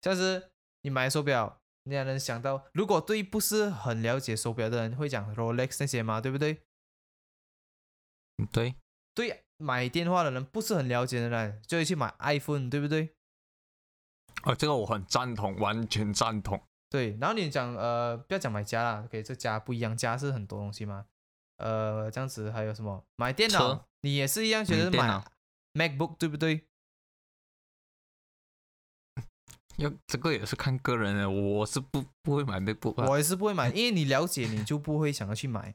像是你买手表，你还能想到，如果对不是很了解手表的人会讲 Rolex 那些吗，对不对？嗯对，对买电话的人不是很了解的人，就会去买 iPhone，对不对？哦，这个我很赞同，完全赞同。对，然后你讲呃，不要讲买家啦，OK，这家不一样，家是很多东西嘛，呃，这样子还有什么买电脑，你也是一样觉得是买 MacBook 对不对？要这个也是看个人的，我是不不会买 MacBook 啊我也是不会买，因为你了解你就不会想要去买。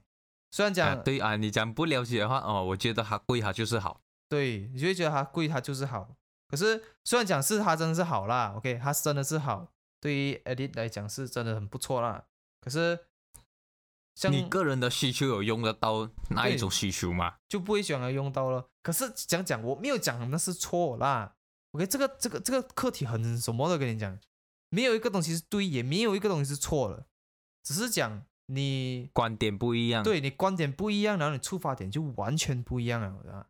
虽然啊讲、对啊，你讲不了解的话，哦，我觉得它贵，它就是好。对，你就会觉得它贵，它就是好。可是虽然讲是它真的是好啦，OK，它真的是好，对于 Edit 来讲是真的很不错啦。可是像你个人的需求有用得到那一对种需求吗？就不会想要用到了。可是讲讲我没有讲那是错啦，OK，这个这个这个课题很什么的跟你讲，没有一个东西是对，也没有一个东西是错的，只是讲你观点不一样。对你观点不一样，然后你出发点就完全不一样了啊。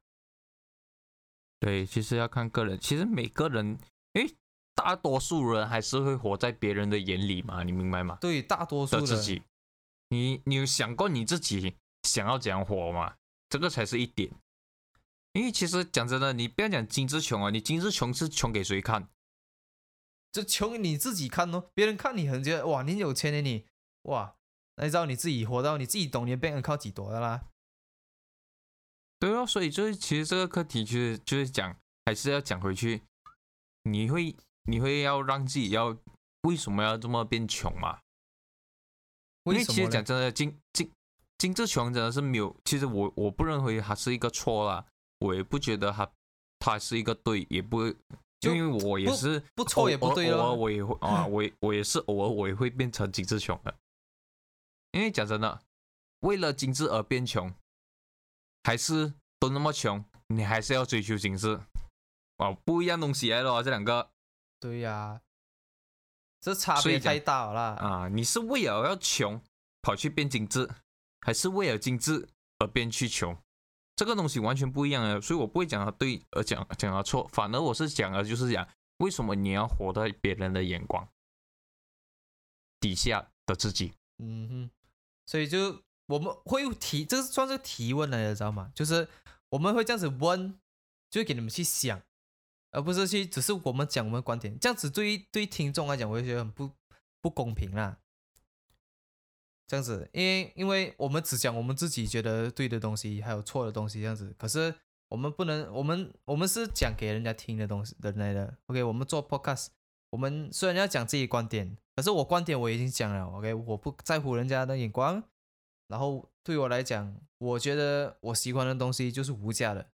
对，其实要看个人。其实每个人，诶，大多数人还是会活在别人的眼里嘛，你明白吗？对大多数自己，你你有想过你自己想要怎样活吗？这个才是一点。因为其实讲真的，你不要讲精致穷啊，你精致穷是穷给谁看？这穷你自己看哦，别人看你很觉得哇，你有钱的你哇，那你知道你自己活到你自己懂你的 bank account 几多的啦。对哦，所以就是其实这个课题就是就是讲，还是要讲回去，你会你会要让自己要为什么要这么变穷嘛？因为其实？讲真的，精精精致穷真的是没有，其实我我不认为它是一个错啦，我也不觉得他他是一个对，也不就因为我也是不错也不对偶尔偶尔我也会 啊，我我也是偶尔我也会变成精致穷的，因为讲真的，为了精致而变穷，还是都那么穷，你还是要追求精致，哦，不一样东西来了这两个对呀、这差别太大了啦。啊，你是为了要穷跑去变精致，还是为了精致而变去穷？这个东西完全不一样啊，所以我不会讲它对，而讲讲它错，反而我是讲的就是讲为什么你要活在别人的眼光底下的自己。嗯哼，所以就我们会提，这个算是提问来的，知道吗？就是我们会这样子问，就给你们去想，而不是去只是我们讲我们的观点，这样子对于对于听众来讲，我就觉得很不不公平啦。这样子，因为因为我们只讲我们自己觉得对的东西，还有错的东西，这样子。可是我们不能，我们我们是讲给人家听的东西的来的。OK，我们做 podcast，我们虽然要讲自己观点，可是我观点我已经讲了。OK，我不在乎人家的眼光。然后对我来讲，我觉得我喜欢的东西就是无价的。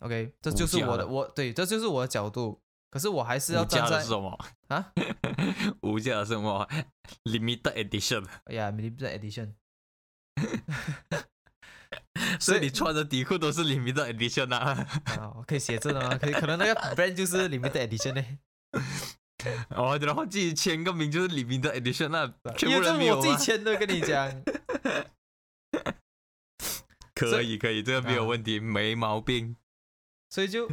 OK，这就是我的，的我对，这就是我的角度。可是我还是要站在什么？啊，无价什么？Limited edition。哎呀 l i m i t edition。所以你穿的底裤都是 limited edition 啊？啊，可以写字的吗？可以，可能那个 brand 就是 limited edition 呢。哦，然后自己签个名就是 limited edition 那，全因为这部人没有是我自己吗？签的，跟你讲。可以可以，这个没有啊问题，没毛病。所以就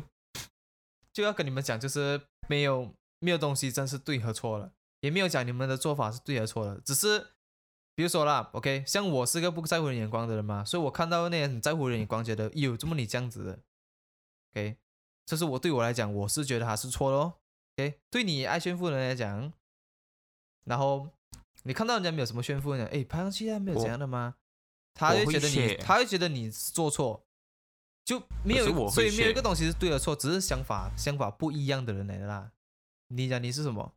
就要跟你们讲，就是没有没有东西真是对和错了，也没有讲你们的做法是对和错的，只是比如说啦，OK，像我是个不在乎人眼光的人嘛，所以我看到那些很在乎人眼光，觉得哟，怎么你这样子的？OK，这是我对我来讲，我是觉得他是错的哦。OK，对你爱炫富的人来讲，然后你看到人家没有什么炫富呢，哎，拍上去啊，没有怎样的吗？他会觉得你，他会觉得你做错，就没有所以没有一个东西是对的错，只是想法想法不一样的人来的啦。你讲你是什么？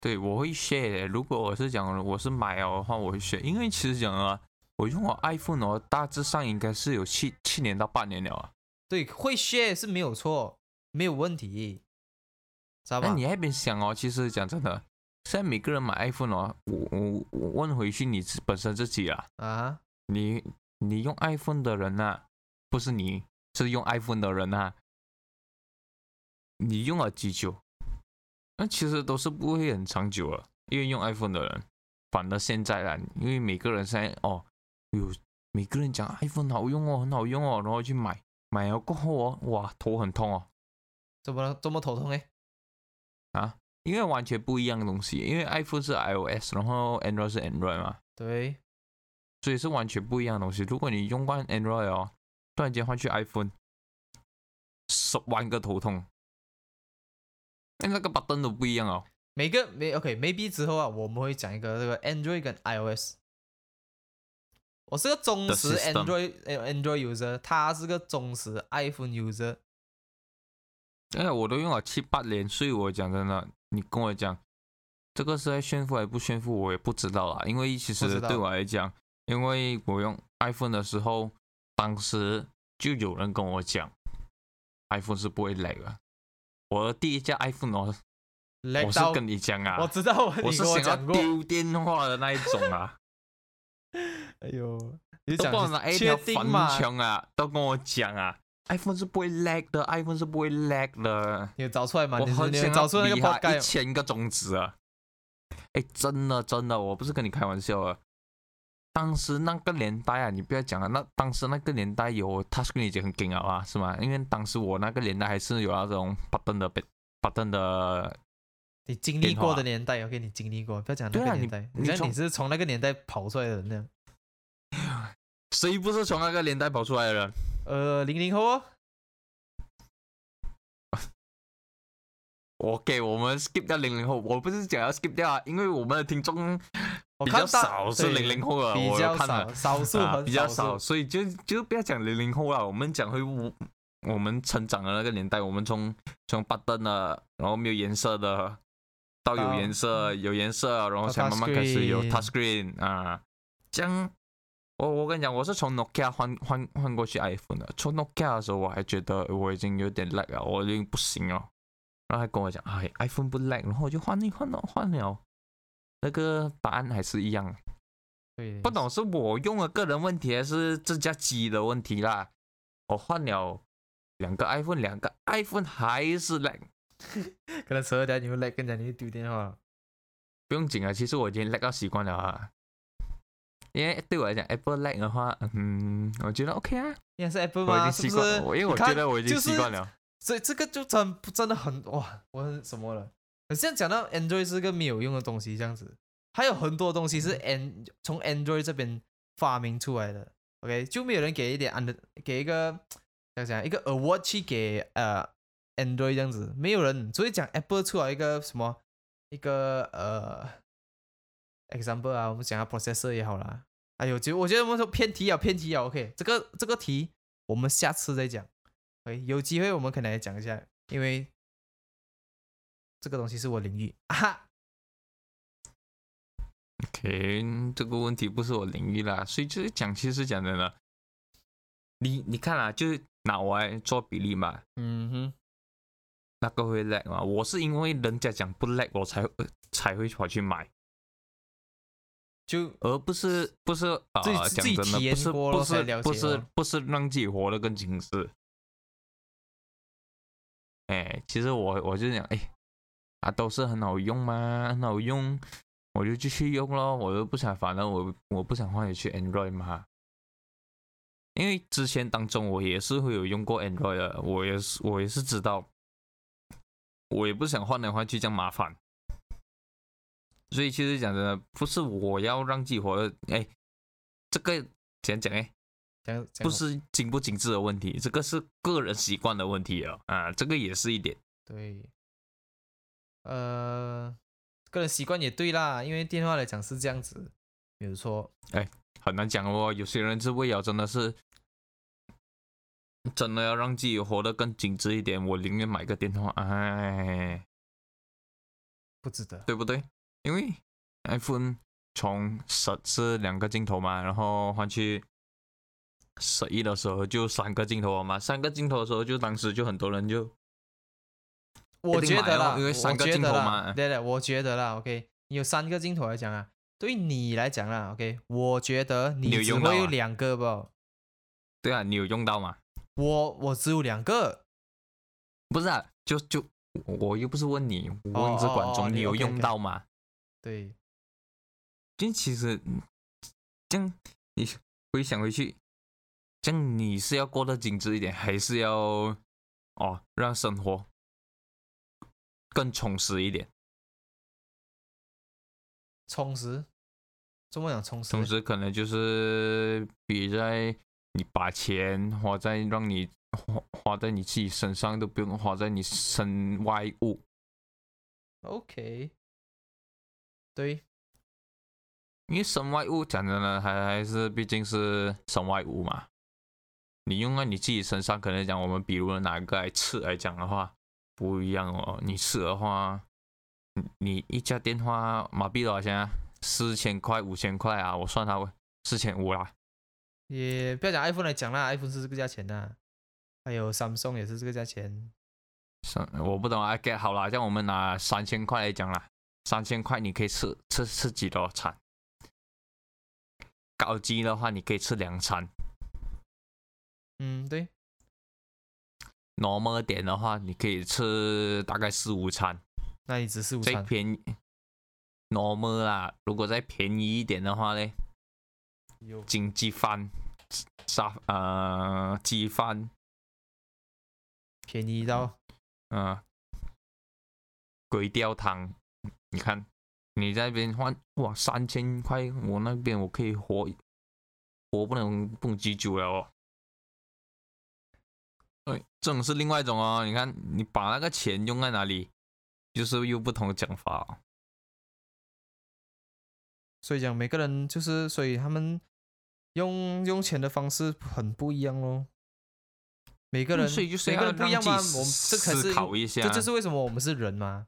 对，我会 share 的。如果我是讲我是买了的话，我会 share，因为其实讲啊，我用我 iPhone 哦，大致上应该是有七七年到八年了啊。对，会 share 是没有错，没有问题，知道吧？那你那边想哦，其实讲真的，现在每个人买 iPhone 哦，我我我问回去你自本身自己啊，啊，你你用 iPhone 的人呐、不是你，是用 iPhone 的人啊、你用了几久？那其实都是不会很长久了，因为用 iPhone 的人，反而现在啊，因为每个人现在哦，有每个人讲 iPhone 好用哦，很好用哦，然后去买，买了过后哦，哇，头很痛哦，怎么了这么头痛哎？啊，因为完全不一样的东西，因为 iPhone 是 iOS，然后 Android 是 Android 嘛，对，所以是完全不一样的东西。如果你用惯 Android 哦，突然间换去 iPhone，十万个头痛，哎那个 button 都不一样哦。每个没 OK，maybe 之后啊，我们会讲一个这个 Android 跟 iOS。我是个忠实 Android 呃 Android user，他是个忠实 iPhone user。哎，我都用了七八年，所以我讲真的，你跟我讲这个是在炫富还不炫富，我也不知道啦。因为其实对我来讲，因为我用 iPhone 的时候，当时就有人跟我讲，iPhone 是不会 lag 的。我的第一架 iPhone 哦，我是跟你讲啊，我知道，我你是想要。丢电话的那一种啊，哎呦，你讲跟我拿一确条粉定嘛？墙啊，都跟我讲啊，iPhone 是不会 lag 的，iPhone 是不会 lag 的。你有找出来吗？我很想要找出那个比他 bug 盖一千个种子啊！哎，真的真的，我不是跟你开玩笑啊。当时那个年代啊，你不要讲了，那当时那个年代有 touchscreen 已经很劲了啊，是吗？因为当时我那个年代还是有那种 button 的 button 的，你经历过的年代，OK，你经历过，不要讲那个年代，你从像你是从那个年代跑出来的人那样。谁不是从那个年代跑出来的人？呃，零零后哦，我给我们 skip 掉零零后，我不是讲要 skip 掉啊，因为我们的听众比较少是对零零后的，比较少，少数啊很比较少，所以就就不要讲零零后了，我们讲回我我们成长的那个年代，我们从从 button 的，然后没有颜色的，到有颜色，有颜色，然后才慢慢开始有 touch screen 啊，这样。我我跟你讲，我是从 Nokia 换换换过去 iPhone 的。从 Nokia 的时候，我还觉得我已经有点 lag 了，我已经不行了。然后还跟我讲，哎，iPhone 不 lag，然后我就换一换了，换了，那个答案还是一样。对，不懂是我用的个人问题，还是这家机的问题啦？我换了两个 iPhone，两个 iPhone 还是 lag，可能十二点你会来跟着你会丢电话了。不用紧啊。其实我已经 lag 到习惯了啊。因为对我来讲，Apple lag 的话，嗯，我觉得 OK 啊，应该是 Apple 我已？经习惯因为我觉得我已经习惯了。所以这个就真真的很哇，我很什么了？可是讲到 Android 是个没有用的东西，这样子，还有很多东西是 An 从 Android 这边发明出来的。OK，就没有人给一点 and 给一个怎样讲一个 award 去给呃 Android 这样子，没有人，所以讲 Apple 出来一个什么一个呃 example 啊，我们讲下 processor 也好啦。哎呦，就我觉得我们说偏题啊，偏题啊。OK，这个这个题我们下次再讲。OK，有机会我们可能来讲一下，因为这个东西是我领域啊哈。OK，这个问题不是我领域啦，所以就是讲，其实讲真的，你你看啊，就是拿我来做比例嘛，嗯哼，那个会 lag 嘛，我是因为人家讲不 lag，我才呃才会跑去买。就而不是不是啊，自己讲真的，自己体验不是不是不是不是让自己活得更精致。哎，其实我我就想，哎，啊都是很好用嘛，很好用，我就继续用咯。我又不想，反正我我不想换回去 Android 嘛。因为之前当中我也是会有用过 Android 的，我也是我也是知道，我也不想换来换去这样麻烦。所以其实讲真的，不是我要让自己活得，哎，这个怎样讲哎，讲讲不是精不精致的问题，这个是个人习惯的问题啊啊，这个也是一点。对，呃，个人习惯也对啦，因为电话来讲是这样子，没有错。很难讲哦，有些人是为了真的是真的要让自己活得更精致一点，我宁愿买个电话，哎，不值得。对不对？因为 iPhone 从十是两个镜头嘛，然后换去十一的时候就三个镜头了嘛，三个镜头的时候就当时就很多人就我觉得啦，哦因为三个镜头嘛。对对，我觉得啦，OK，你有三个镜头来讲啊，对你来讲啦，OK，我觉得你只用到啊会有两个吧，对啊，你有用到吗？我我只有两个，不是啊，就就我我又不是问你，我问是哦哦哦观众，你你有用到吗？对，就其实嗯这样你回想回去，这样你是要过得精致一点，还是要哦让生活更充实一点？充实，怎么讲充实？充实可能就是比在你把钱花在让你花花在你自己身上，都不用花在你身外物。OK，对，因为身外物讲真的，还还是毕竟是身外物嘛。你用在你自己身上，可能讲我们比如拿一个来吃来讲的话，不一样哦。你吃的话，你你一家电话马币多少钱啊？四千块、五千块啊？我算它四千五啦。也不要讲 iPhone 来讲啦，iPhone 是这个价钱的，还有 Samsung 也是这个价钱。三我不懂啊，get 好啦，像我们拿三千块来讲啦，三千块你可以吃吃吃几多餐？高级的话，你可以吃两餐。嗯，对，normal 点的话，你可以吃大概四五餐，那你只是五餐，再便宜 normal 啦。如果再便宜一点的话呢，有。经济饭、沙呃鸡饭，便宜到？嗯、鬼吊汤，你看你在那边换哇三千块，我那边我可以活活不能不能几久了哦。哎，这种是另外一种哦。你看，你把那个钱用在哪里，就是又不同的讲法、哦。所以讲每个人就是，所以他们用用钱的方式很不一样咯。每个人，嗯所以就是每个人不一样嘛。让自己我们这可是思考一下这就是为什么我们是人吗。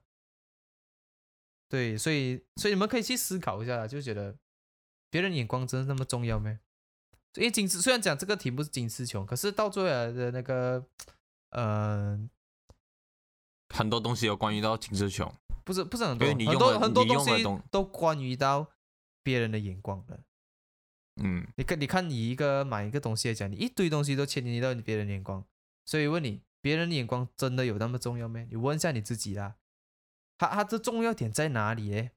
对，所以所以你们可以去思考一下，就觉得别人眼光真的那么重要没？因为金丝虽然讲这个题目是金丝穷，可是到最后来的那个，呃，很多东西有关于到金丝穷，不是不是很多，你很多很多东西都关于到别人的眼光的。嗯，你看，你看，你一个买一个东西来讲，你一堆东西都牵连到你别人的眼光，所以问你，别人的眼光真的有那么重要吗？你问一下你自己啦，他他的重要点在哪里诶？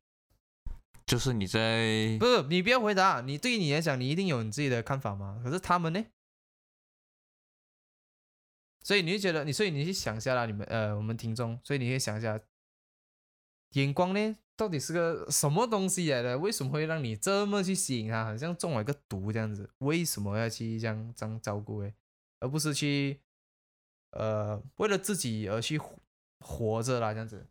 就是你在不是，你不要回答，你对于你来讲，你一定有你自己的看法嘛？可是他们呢？所以你就觉得你，所以你去想一下啦，你们呃，我们听众，所以你可以想一下，眼光呢到底是个什么东西来的？为什么会让你这么去吸引他？好像中了一个毒这样子，为什么要去这样这样照顾诶？而不是去呃为了自己而去活活着啦这样子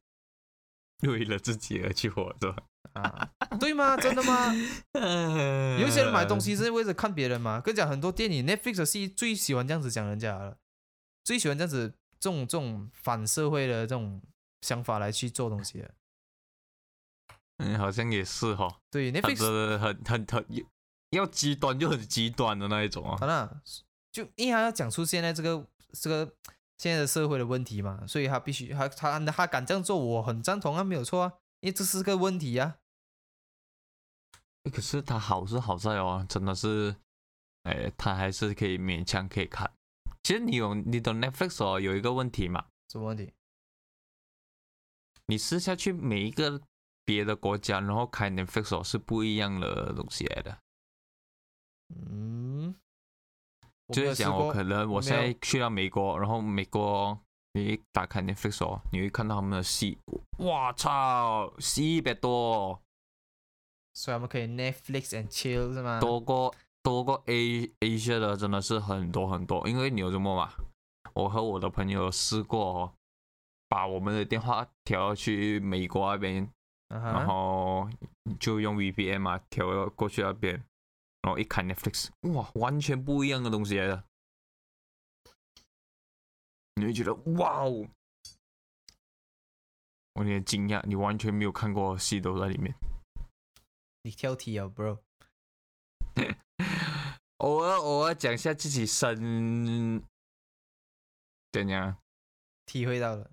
为了自己而去活着。啊？对吗？真的吗？有一些人买东呃西是为了看别人嘛。跟你讲，很多电影 Netflix 的戏最喜欢这样子讲人家了，最喜欢这样子这种这种反社会的这种想法来去做东西的。嗯，好像也是哈，对他 Netflix 的很很很要极端就很极端的那一种啊好。了，就因为他要讲出现在这个这个现在的社会的问题嘛，所以他必须他他他敢这样做，我很赞同啊，没有错啊，因为这是个问题呀、诶可是它好是好在哦，真的是，哎，它还是可以勉强可以看。其实你有你的 Netflix 哦，有一个问题嘛，什么问题？你试下去每一个别的国家，然后开 Netflix 哦是不一样的东西来的。嗯，就是讲，我可能我现在去到美国，然后美国你一打开 Netflix 哦，你会看到他们的戏，哇操，戏一百多哦，所以他们可以 Netflix and chill 是吗？多过多过 A Asia 的真的是很多很多，因为你有什么嘛？我和我的朋友试过哦，把我们的电话调去美国那边，啊然，后就用 VPN 嘛调过去那边，然后一看 Netflix，哇，完全不一样的东西来的，你会觉得哇哦，我有点惊讶，你完全没有看过的戏都在里面。你挑剔啊，bro。偶尔偶尔讲一下自己身怎样？体会到了，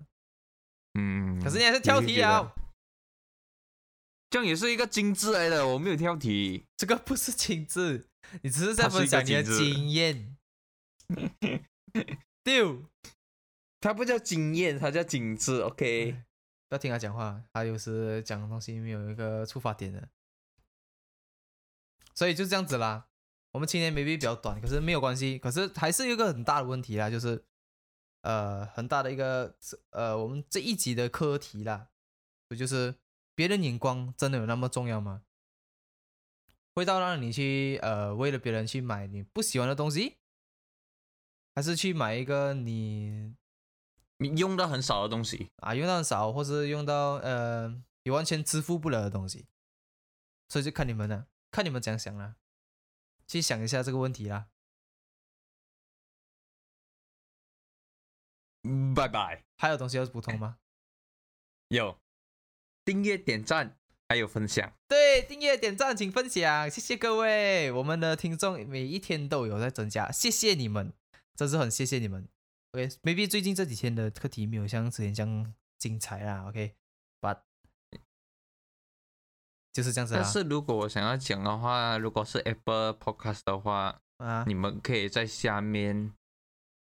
嗯，可是你还是挑剔啊，这样也是一个精致来的，我没有挑剔。这个不是精致，你只是在分享你的经验。丢，它不叫经验，它叫精致。OK，不要听他讲话，他有时讲的东西没有一个出发点的，所以就这样子啦。我们今天 maybe 比较短，可是没有关系，可是还是有一个很大的问题啦，就是呃很大的一个呃我们这一集的课题啦，不就是别人眼光真的有那么重要吗？会到让你去呃为了别人去买你不喜欢的东西，还是去买一个你你用到很少的东西，啊用到很少，或是用到呃你完全支付不了的东西，所以就看你们了，看你们怎样想了，去想一下这个问题啦。嗯拜拜。还有东西要补充吗？有订阅、点赞，还有分享。对，订阅、点赞，请分享，谢谢各位，我们的听众每一天都有在增加，谢谢你们，真是很谢谢你们。OK，maybe、最近这几天的课题没有像之前这样精彩啦，OK，but、就是这样子啦。但是如果我想要讲的话，如果是 Apple Podcast 的话，啊，你们可以在下面，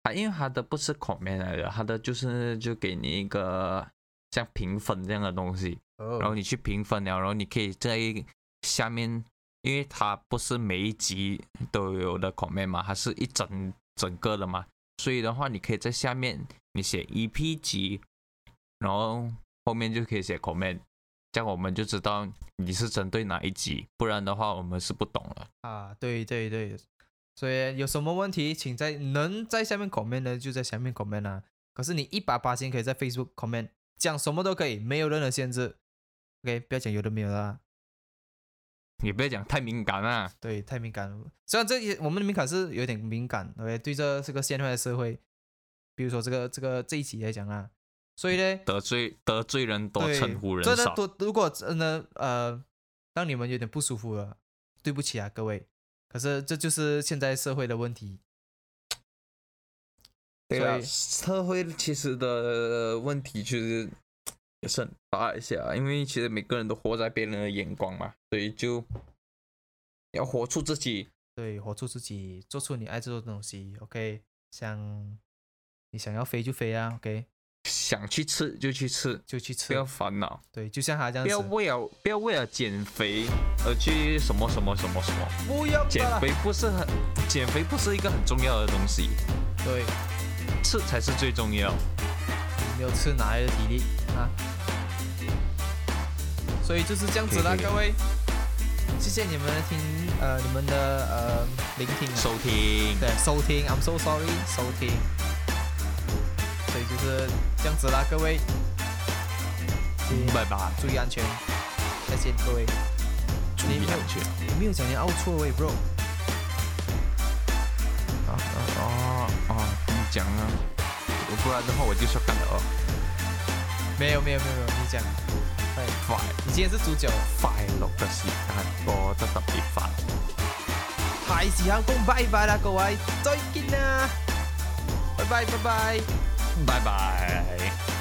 啊，因为它的不是 comment 来的，它的就是就给你一个像评分这样的东西，然后哦，你去评分了，然后你可以在下面，因为它不是每一集都有的 comment 嘛，它是一整整个的嘛，所以的话，你可以在下面你写 EP 集，然后后面就可以写 comment，这样我们就知道你是针对哪一集，不然的话我们是不懂了。啊，对对对，所以有什么问题，请在能在下面 comment 的就在下面 comment 啊。可是你一百八千可以在 Facebook comment，讲什么都可以，没有任何限制。OK，不要讲有的没有的啦，也不要讲太敏感啊。对，太敏感了。虽然这些我们的敏感是有点敏感，OK，对这这个现在的社会，比如说这个这个这一集来讲啊，所以呢，得罪得罪人多，称呼人少。真的多，如果真的呃，让你们有点不舒服了，对不起啊，各位。可是这就是现在社会的问题。对啊，社会其实的问题其实也是很大一下，因为其实每个人都活在别人的眼光嘛，所以就要活出自己。对，活出自己，做出你爱做的东西。OK，想你想要飞就飞啊，OK，想去吃就去吃，就去吃不要。烦恼，对，就像他这样不要为了不要为了减肥而去什么什么什么什么。不要减吧肥不是很，减肥不是一个很重要的东西，对，吃才是最重要。没有吃哪来的体力啊？所以就是这样子啦，各位。谢谢你们的听，呃，你们的呃聆听啊。收听，对，收听，I'm so sorry，收听。所以就是这样子啦，各位，拜拜，注意安全，再见，各位。注意安全。你没有讲你凹错位，bro。啊啊哦哦，你讲啊，不然的话我就说干了哦。没有没有没有没有，你讲。快，快你今天是主角，快乐的时间过得特别快。係時候講拜拜啦，各位，再见啦，拜拜拜拜。拜拜。